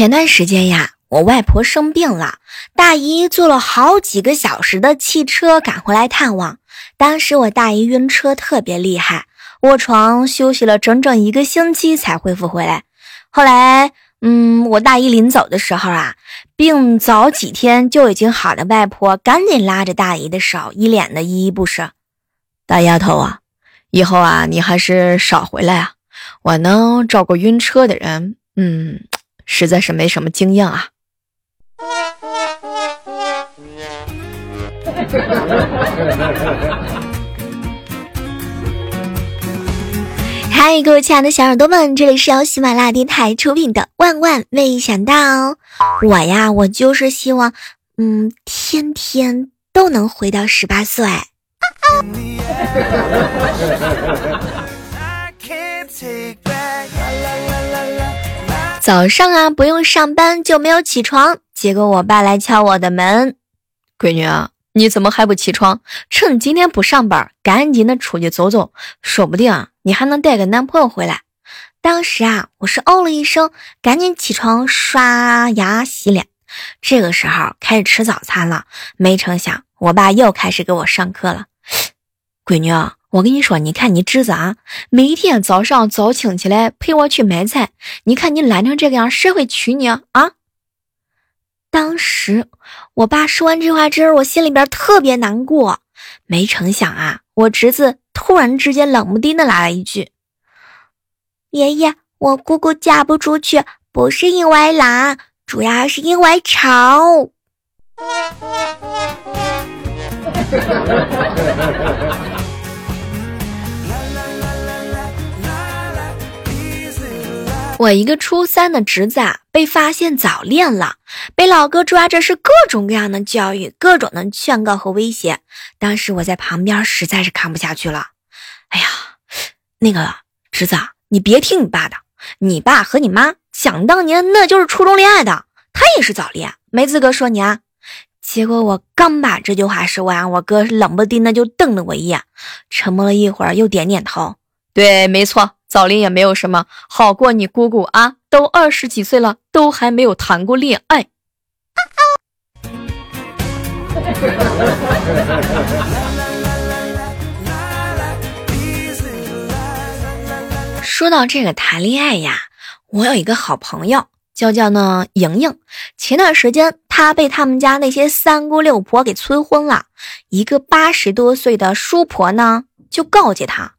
前段时间呀，我外婆生病了，大姨坐了好几个小时的汽车赶回来探望。当时我大姨晕车特别厉害，卧床休息了整整一个星期才恢复回来。后来，嗯，我大姨临走的时候啊，病早几天就已经好的外婆赶紧拉着大姨的手，一脸的依依不舍。大丫头啊，以后啊，你还是少回来啊。我呢，照顾晕车的人，嗯。实在是没什么经验啊！嗨，各位亲爱的小耳朵们，这里是由喜马拉雅电台出品的《万万没想到》。我呀，我就是希望，嗯，天天都能回到十八岁。早上啊，不用上班就没有起床，结果我爸来敲我的门。闺女啊，你怎么还不起床？趁今天不上班，赶紧的出去走走，说不定啊，你还能带个男朋友回来。当时啊，我是哦了一声，赶紧起床刷牙洗脸。这个时候开始吃早餐了，没成想我爸又开始给我上课了。闺女啊。我跟你说，你看你侄子啊，每天早上早清起来陪我去买菜，你看你懒成这个样，谁会娶你啊？当时我爸说完这话之后，我心里边特别难过。没成想啊，我侄子突然之间冷不丁的来了一句：“爷爷，我姑姑嫁不出去，不是因为懒，主要是因为丑。”我一个初三的侄子啊，被发现早恋了，被老哥抓着，是各种各样的教育，各种的劝告和威胁。当时我在旁边实在是看不下去了。哎呀，那个侄子，你别听你爸的，你爸和你妈想当年那就是初中恋爱的，他也是早恋，没资格说你啊。结果我刚把这句话说完，我哥冷不丁的就瞪了我一眼，沉默了一会儿，又点点头，对，没错。早恋也没有什么好过，你姑姑啊，都二十几岁了，都还没有谈过恋爱。说到这个谈恋爱呀，我有一个好朋友，叫叫呢莹莹。前段时间，她被他们家那些三姑六婆给催婚了，一个八十多岁的叔婆呢，就告诫她：“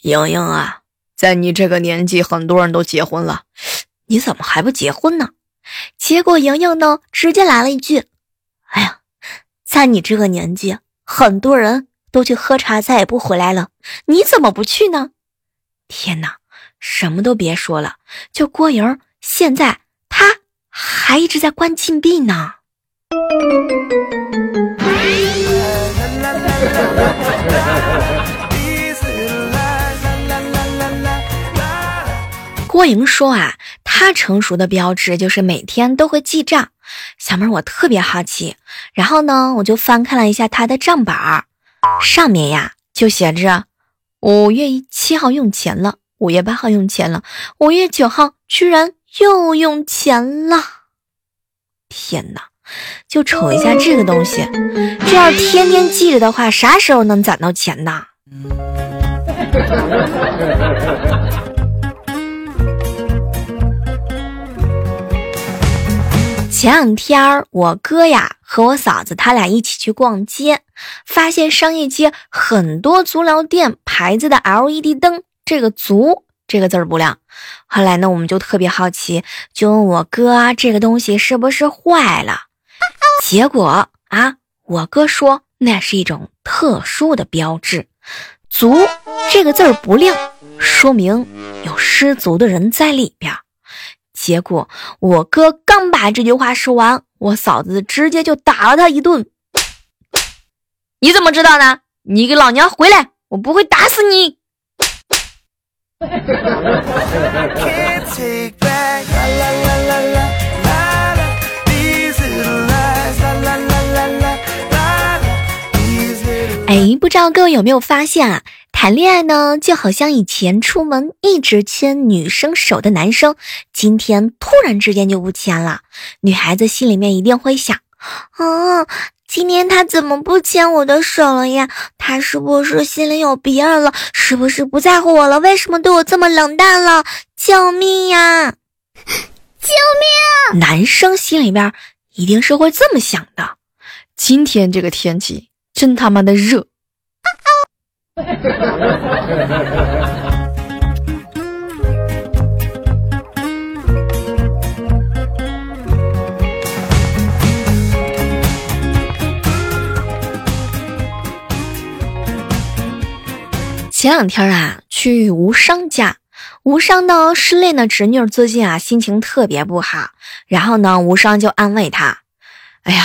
莹莹啊。”在你这个年纪，很多人都结婚了，你怎么还不结婚呢？结果莹莹呢，直接来了一句：“哎呀，在你这个年纪，很多人都去喝茶，再也不回来了，你怎么不去呢？”天哪，什么都别说了，就郭莹，现在她还一直在关禁闭呢。郭莹说啊，她成熟的标志就是每天都会记账。小妹儿，我特别好奇，然后呢，我就翻看了一下她的账本儿，上面呀就写着五月七号用钱了，五月八号用钱了，五月九号居然又用钱了。天哪，就瞅一下这个东西，这要天天记着的话，啥时候能攒到钱呢？前两天儿我哥呀和我嫂子他俩一起去逛街，发现商业街很多足疗店牌子的 LED 灯，这个“足”这个字儿不亮。后来呢，我们就特别好奇，就问我哥这个东西是不是坏了。结果啊，我哥说那是一种特殊的标志，“足”这个字儿不亮，说明有失足的人在里边。结果我哥刚把这句话说完，我嫂子直接就打了他一顿。你怎么知道呢？你给老娘回来！我不会打死你。哎，不知道各位有没有发现啊？谈恋爱呢，就好像以前出门一直牵女生手的男生，今天突然之间就不牵了。女孩子心里面一定会想：啊，今天他怎么不牵我的手了呀？他是不是心里有别人了？是不是不在乎我了？为什么对我这么冷淡了？救命呀！救命！男生心里边一定是会这么想的。今天这个天气。真他妈的热！前两天啊，去吴商家，吴商的失恋的侄女最近啊心情特别不好，然后呢，吴商就安慰她：“哎呀。”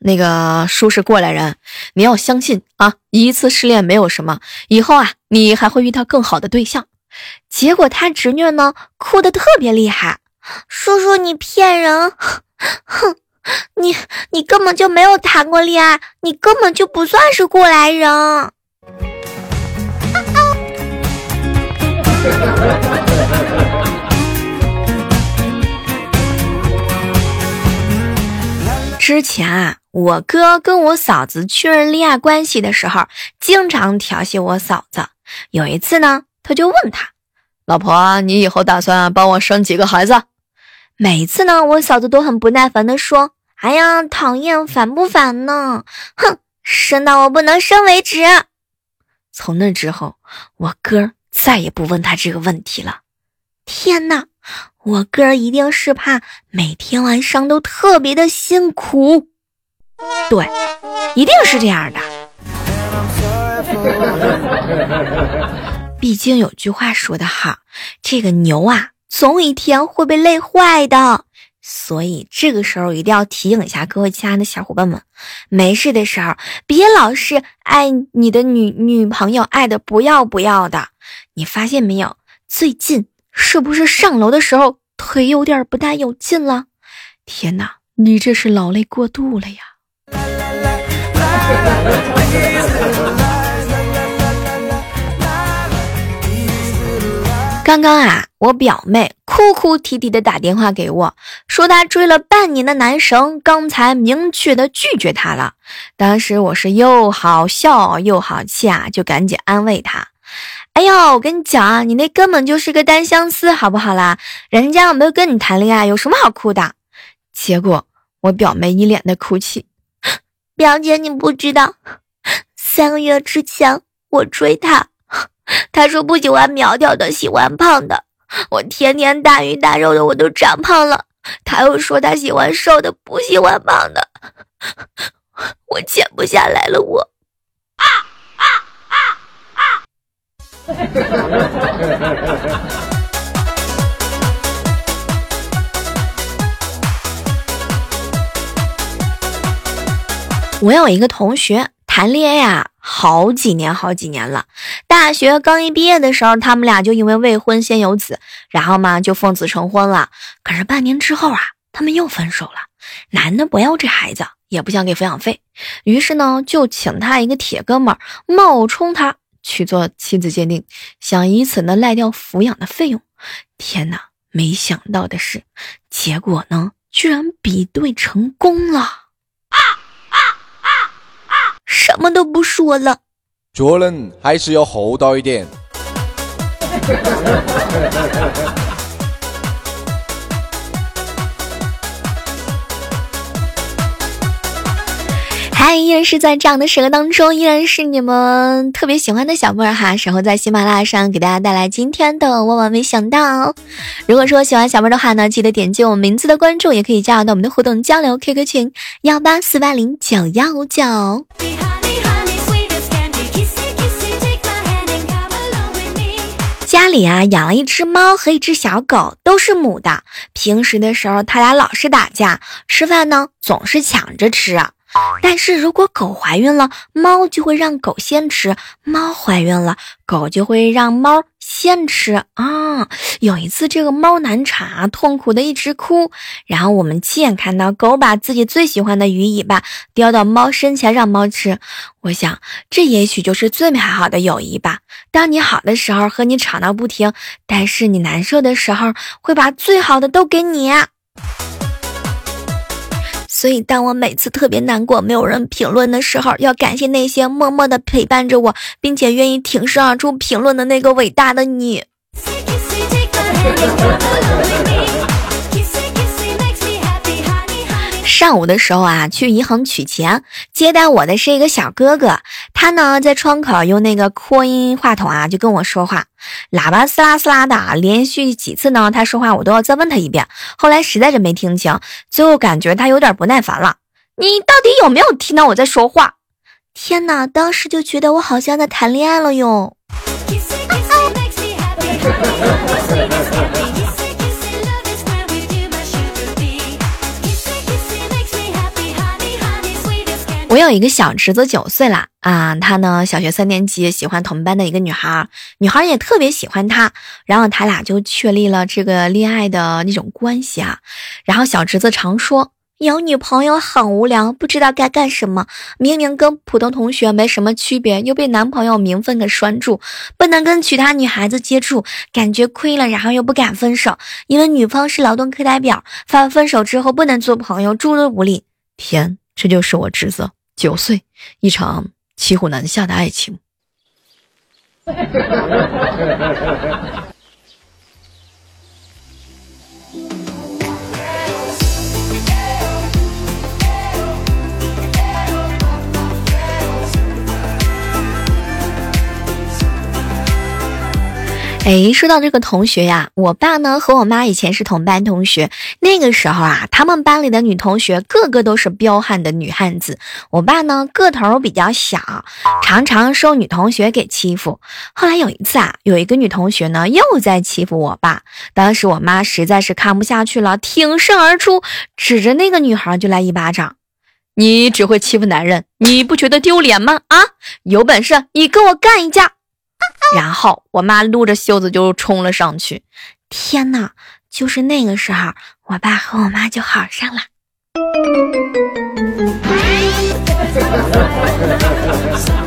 那个叔是过来人，你要相信啊！一次失恋没有什么，以后啊，你还会遇到更好的对象。结果他侄女呢，哭的特别厉害。叔叔，你骗人！哼，你你根本就没有谈过恋爱，你根本就不算是过来人。之前啊。我哥跟我嫂子确认恋爱关系的时候，经常调戏我嫂子。有一次呢，他就问他：“老婆，你以后打算帮我生几个孩子？”每次呢，我嫂子都很不耐烦的说：“哎呀，讨厌，烦不烦呢？哼，生到我不能生为止。”从那之后，我哥再也不问他这个问题了。天哪，我哥一定是怕每天晚上都特别的辛苦。对，一定是这样的。毕竟有句话说得好，这个牛啊，总有一天会被累坏的。所以这个时候一定要提醒一下各位亲爱的小伙伴们，没事的时候别老是爱你的女女朋友爱的不要不要的。你发现没有？最近是不是上楼的时候腿有点不大有劲了？天哪，你这是劳累过度了呀！刚刚啊，我表妹哭哭啼啼的打电话给我，说她追了半年的男神刚才明确的拒绝她了。当时我是又好笑又好气啊，就赶紧安慰她：“哎呦，我跟你讲啊，你那根本就是个单相思，好不好啦？人家又没有跟你谈恋爱，有什么好哭的？”结果我表妹一脸的哭泣。表姐，你不知道，三个月之前我追他，他说不喜欢苗条的，喜欢胖的。我天天大鱼大肉的，我都长胖了。他又说他喜欢瘦的，不喜欢胖的。我减不下来了，我。啊！我有一个同学谈恋爱啊，好几年好几年了。大学刚一毕业的时候，他们俩就因为未婚先有子，然后嘛就奉子成婚了。可是半年之后啊，他们又分手了。男的不要这孩子，也不想给抚养费，于是呢就请他一个铁哥们儿冒充他去做亲子鉴定，想以此呢赖掉抚养的费用。天哪，没想到的是，结果呢居然比对成功了。啊啊啊啊什么都不说了，做人还是要厚道一点。嗨，依然是在这样的时刻当中，依然是你们特别喜欢的小妹儿哈，然后在喜马拉雅上给大家带来今天的万万没想到。如果说喜欢小妹儿的话呢，记得点击我们名字的关注，也可以加入到我们的互动交流 QQ 群幺八四八零九幺九。家里啊养了一只猫和一只小狗，都是母的。平时的时候，它俩老是打架，吃饭呢总是抢着吃。但是如果狗怀孕了，猫就会让狗先吃；猫怀孕了，狗就会让猫先吃啊。有一次，这个猫难产啊，痛苦的一直哭。然后我们亲眼看到狗把自己最喜欢的鱼尾巴叼到猫身前让猫吃。我想，这也许就是最美好的友谊吧。当你好的时候和你吵闹不停，但是你难受的时候会把最好的都给你。所以，当我每次特别难过、没有人评论的时候，要感谢那些默默的陪伴着我，并且愿意挺身而出评论的那个伟大的你。上午的时候啊，去银行取钱，接待我的是一个小哥哥，他呢在窗口用那个扩音话筒啊就跟我说话，喇叭嘶啦嘶啦的，连续几次呢他说话我都要再问他一遍，后来实在是没听清，最后感觉他有点不耐烦了，你到底有没有听到我在说话？天哪，当时就觉得我好像在谈恋爱了哟。有一个小侄子，九岁了啊，他呢小学三年级，喜欢同班的一个女孩，女孩也特别喜欢他，然后他俩就确立了这个恋爱的那种关系啊。然后小侄子常说，有女朋友很无聊，不知道该干什么。明明跟普通同学没什么区别，又被男朋友名分给拴住，不能跟其他女孩子接触，感觉亏了，然后又不敢分手，因为女方是劳动课代表，发分手之后不能做朋友，诸如无理。天，这就是我侄子。九岁，一场骑虎难下的爱情。哎，说到这个同学呀，我爸呢和我妈以前是同班同学。那个时候啊，他们班里的女同学个个都是彪悍的女汉子。我爸呢个头比较小，常常受女同学给欺负。后来有一次啊，有一个女同学呢又在欺负我爸。当时我妈实在是看不下去了，挺身而出，指着那个女孩就来一巴掌：“你只会欺负男人，你不觉得丢脸吗？啊，有本事你跟我干一架！” 然后我妈撸着袖子就冲了上去，天呐！就是那个时候，我爸和我妈就好上了。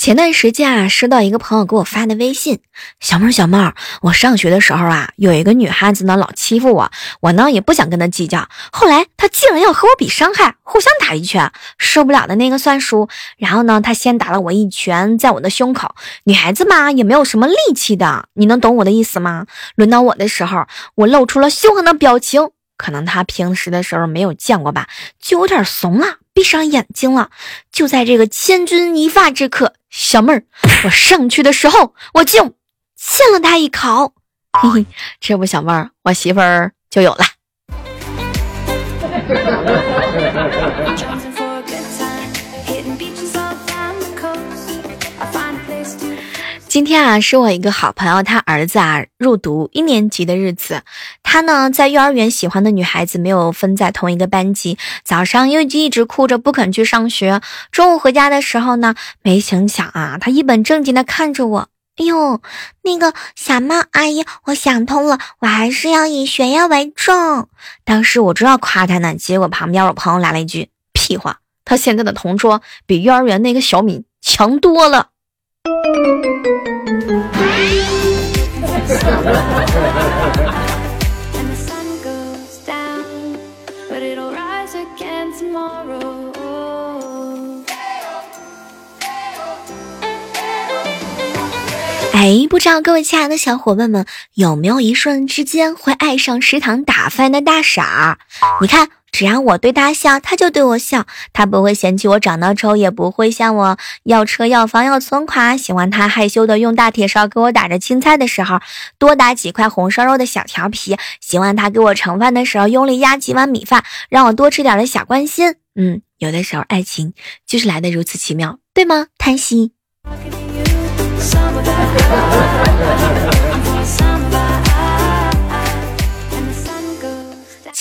前段时间啊，收到一个朋友给我发的微信，小妹儿小妹儿，我上学的时候啊，有一个女汉子呢，老欺负我，我呢也不想跟她计较，后来她竟然要和我比伤害，互相打一拳，受不了的那个算输，然后呢，她先打了我一拳在我的胸口，女孩子嘛也没有什么力气的，你能懂我的意思吗？轮到我的时候，我露出了凶狠的表情，可能她平时的时候没有见过吧，就有点怂了。闭上眼睛了，就在这个千钧一发之刻，小妹儿，我上去的时候，我就亲了他一口。这不，小妹儿，我媳妇儿就有了。今天啊，是我一个好朋友，他儿子啊入读一年级的日子。他呢在幼儿园喜欢的女孩子没有分在同一个班级，早上又一直哭着不肯去上学。中午回家的时候呢，没成想啊，他一本正经的看着我，哎呦，那个小猫阿姨，我想通了，我还是要以学业为重。当时我正要夸他呢，结果旁边我朋友来了一句屁话，他现在的同桌比幼儿园那个小敏强多了。哎，不知道各位亲爱的小伙伴们有没有一瞬之间会爱上食堂打饭的大傻？你看只要我对他笑，他就对我笑。他不会嫌弃我长得丑，也不会向我要车要房要存款。喜欢他害羞的用大铁勺给我打着青菜的时候，多打几块红烧肉的小调皮。喜欢他给我盛饭的时候，用力压几碗米饭，让我多吃点的小关心。嗯，有的时候爱情就是来的如此奇妙，对吗？贪心。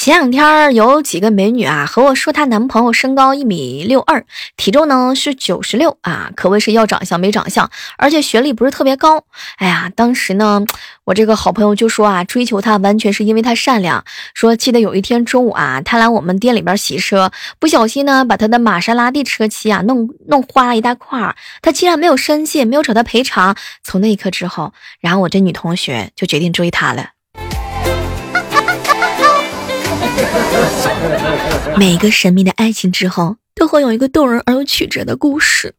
前两天有几个美女啊和我说，她男朋友身高一米六二，体重呢是九十六啊，可谓是要长相没长相，而且学历不是特别高。哎呀，当时呢，我这个好朋友就说啊，追求她完全是因为她善良。说记得有一天中午啊，她来我们店里边洗车，不小心呢把她的玛莎拉蒂车漆啊弄弄花了一大块，她竟然没有生气，没有找他赔偿。从那一刻之后，然后我这女同学就决定追他了。每个神秘的爱情之后，都会有一个动人而又曲折的故事。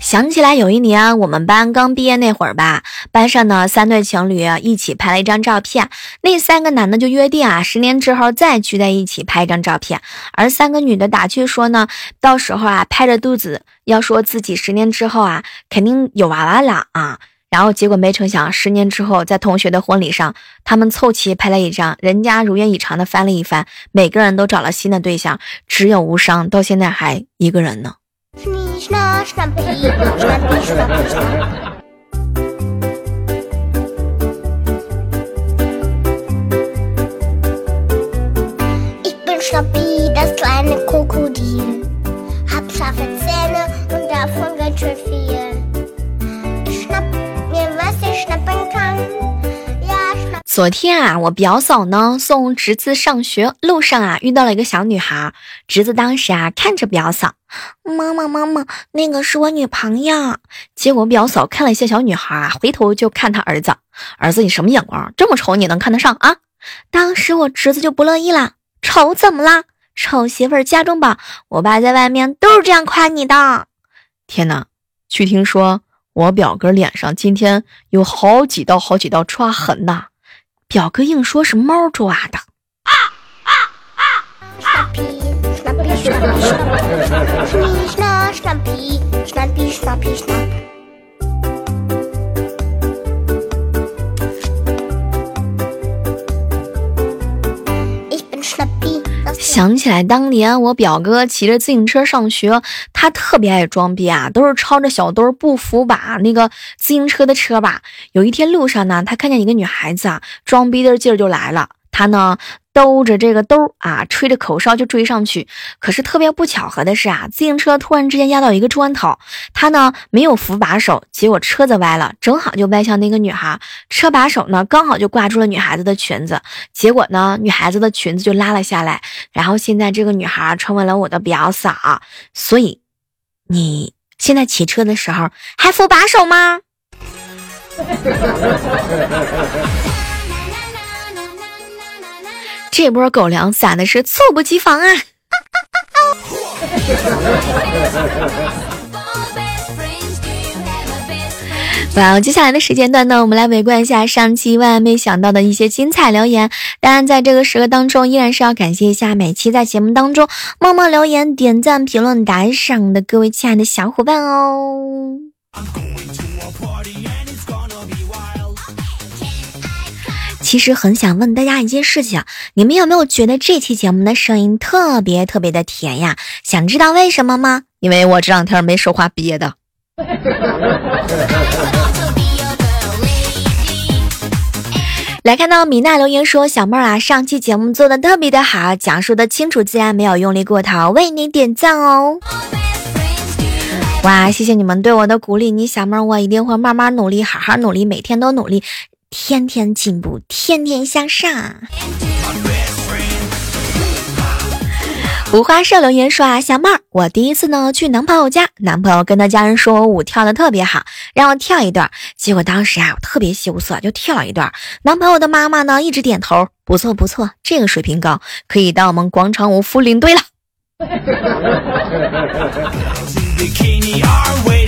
想起来有一年我们班刚毕业那会儿吧，班上呢三对情侣一起拍了一张照片，那三个男的就约定啊，十年之后再聚在一起拍一张照片，而三个女的打趣说呢，到时候啊拍着肚子要说自己十年之后啊肯定有娃娃了啊，然后结果没成想十年之后在同学的婚礼上，他们凑齐拍了一张，人家如愿以偿的翻了一番，每个人都找了新的对象，只有无伤到现在还一个人呢。昨天啊，我表嫂呢送侄子上学路上啊，遇到了一个小女孩。侄子当时啊看着表嫂，妈妈妈妈，那个是我女朋友。结果表嫂看了一下小女孩啊，回头就看他儿子，儿子你什么眼光？这么丑你能看得上啊？当时我侄子就不乐意了，丑怎么啦？丑媳妇家中宝，我爸在外面都是这样夸你的。天哪，据听说我表哥脸上今天有好几道好几道抓痕呐。表哥硬说是猫抓的。想起来当年我表哥骑着自行车上学，他特别爱装逼啊，都是抄着小兜不扶把那个自行车的车把。有一天路上呢，他看见一个女孩子啊，装逼的劲儿就来了。他呢兜着这个兜啊，吹着口哨就追上去。可是特别不巧合的是啊，自行车突然之间压到一个砖头，他呢没有扶把手，结果车子歪了，正好就歪向那个女孩。车把手呢刚好就挂住了女孩子的裙子，结果呢女孩子的裙子就拉了下来。然后现在这个女孩成为了我的表嫂。所以你现在骑车的时候还扶把手吗？这波狗粮撒的是猝不及防啊！哇，接下来的时间段呢，我们来围观一下上期万万没想到的一些精彩留言。当然，在这个时刻当中，依然是要感谢一下每期在节目当中默默留言、点赞、评论、打赏的各位亲爱的小伙伴哦。其实很想问大家一件事情，你们有没有觉得这期节目的声音特别特别的甜呀？想知道为什么吗？因为我这两天没说话憋的。来看到米娜留言说：“小妹儿啊，上期节目做的特别的好，讲述的清楚自然，没有用力过头，为你点赞哦。”哇，谢谢你们对我的鼓励，你小妹儿我一定会慢慢努力，好好努力，每天都努力。天天进步，天天向上。五花社留言说啊，小妹儿，我第一次呢去男朋友家，男朋友跟他家人说我舞跳的特别好，让我跳一段。结果当时啊，我特别羞涩，就跳了一段。男朋友的妈妈呢一直点头，不错不错，这个水平高，可以当我们广场舞副领队了。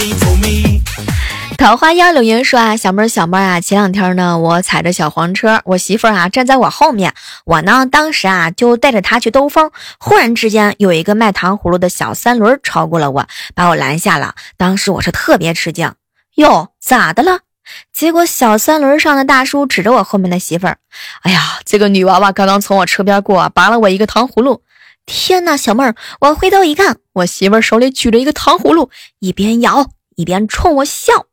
桃花妖留言说啊，小妹儿小妹儿啊，前两天呢，我踩着小黄车，我媳妇儿啊站在我后面，我呢当时啊就带着她去兜风，忽然之间有一个卖糖葫芦的小三轮超过了我，把我拦下了。当时我是特别吃惊，哟，咋的了？结果小三轮上的大叔指着我后面的媳妇儿，哎呀，这个女娃娃刚刚从我车边过，拔了我一个糖葫芦。天哪，小妹儿，我回头一看，我媳妇儿手里举着一个糖葫芦，一边咬一边冲我笑。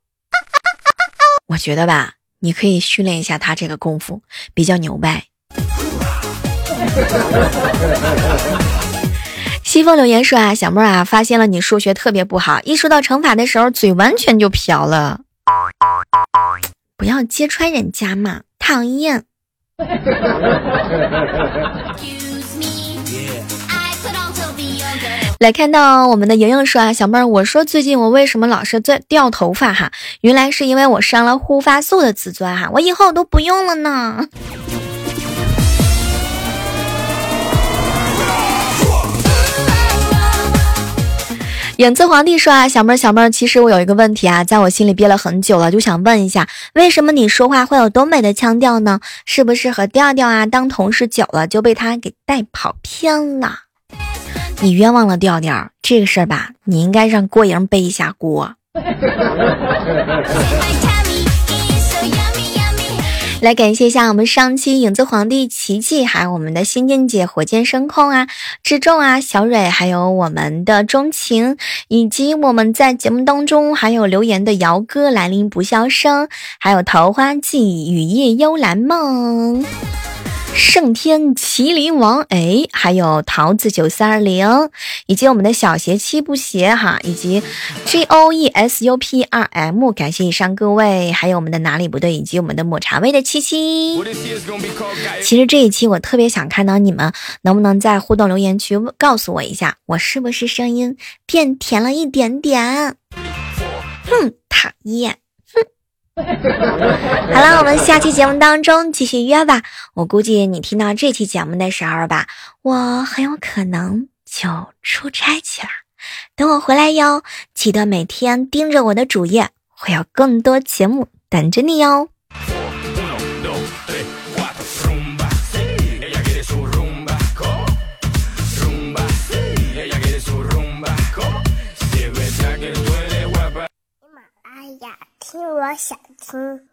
我觉得吧，你可以训练一下他这个功夫，比较牛掰。西风留言说啊，小妹儿啊，发现了你数学特别不好，一说到乘法的时候，嘴完全就瓢了。不要揭穿人家嘛，讨厌。来看到我们的莹莹说啊，小妹儿，我说最近我为什么老是在掉头发哈？原来是因为我上了护发素的自尊哈，我以后都不用了呢。影子皇帝说啊，小妹儿小妹儿，其实我有一个问题啊，在我心里憋了很久了，就想问一下，为什么你说话会有东北的腔调呢？是不是和调调啊当同事久了就被他给带跑偏了？你冤枉了调调，这个事儿吧，你应该让郭莹背一下锅。来感谢一下我们上期影子皇帝琪琪，还有我们的新晋姐火箭升空啊，志重啊，小蕊，还有我们的钟情，以及我们在节目当中还有留言的姚哥来临不笑声，还有桃花季雨夜幽兰梦。圣天麒麟王，哎，还有桃子九三二零，以及我们的小鞋七不鞋哈，以及 J O E S U P 二 M，感谢以上各位，还有我们的哪里不对，以及我们的抹茶味的七七。其实这一期我特别想看到你们，能不能在互动留言区告诉我一下，我是不是声音变甜了一点点？哼，讨厌。好了，我们下期节目当中继续约吧。我估计你听到这期节目的时候吧，我很有可能就出差去了。等我回来哟，记得每天盯着我的主页，会有更多节目等着你哟。听我想听。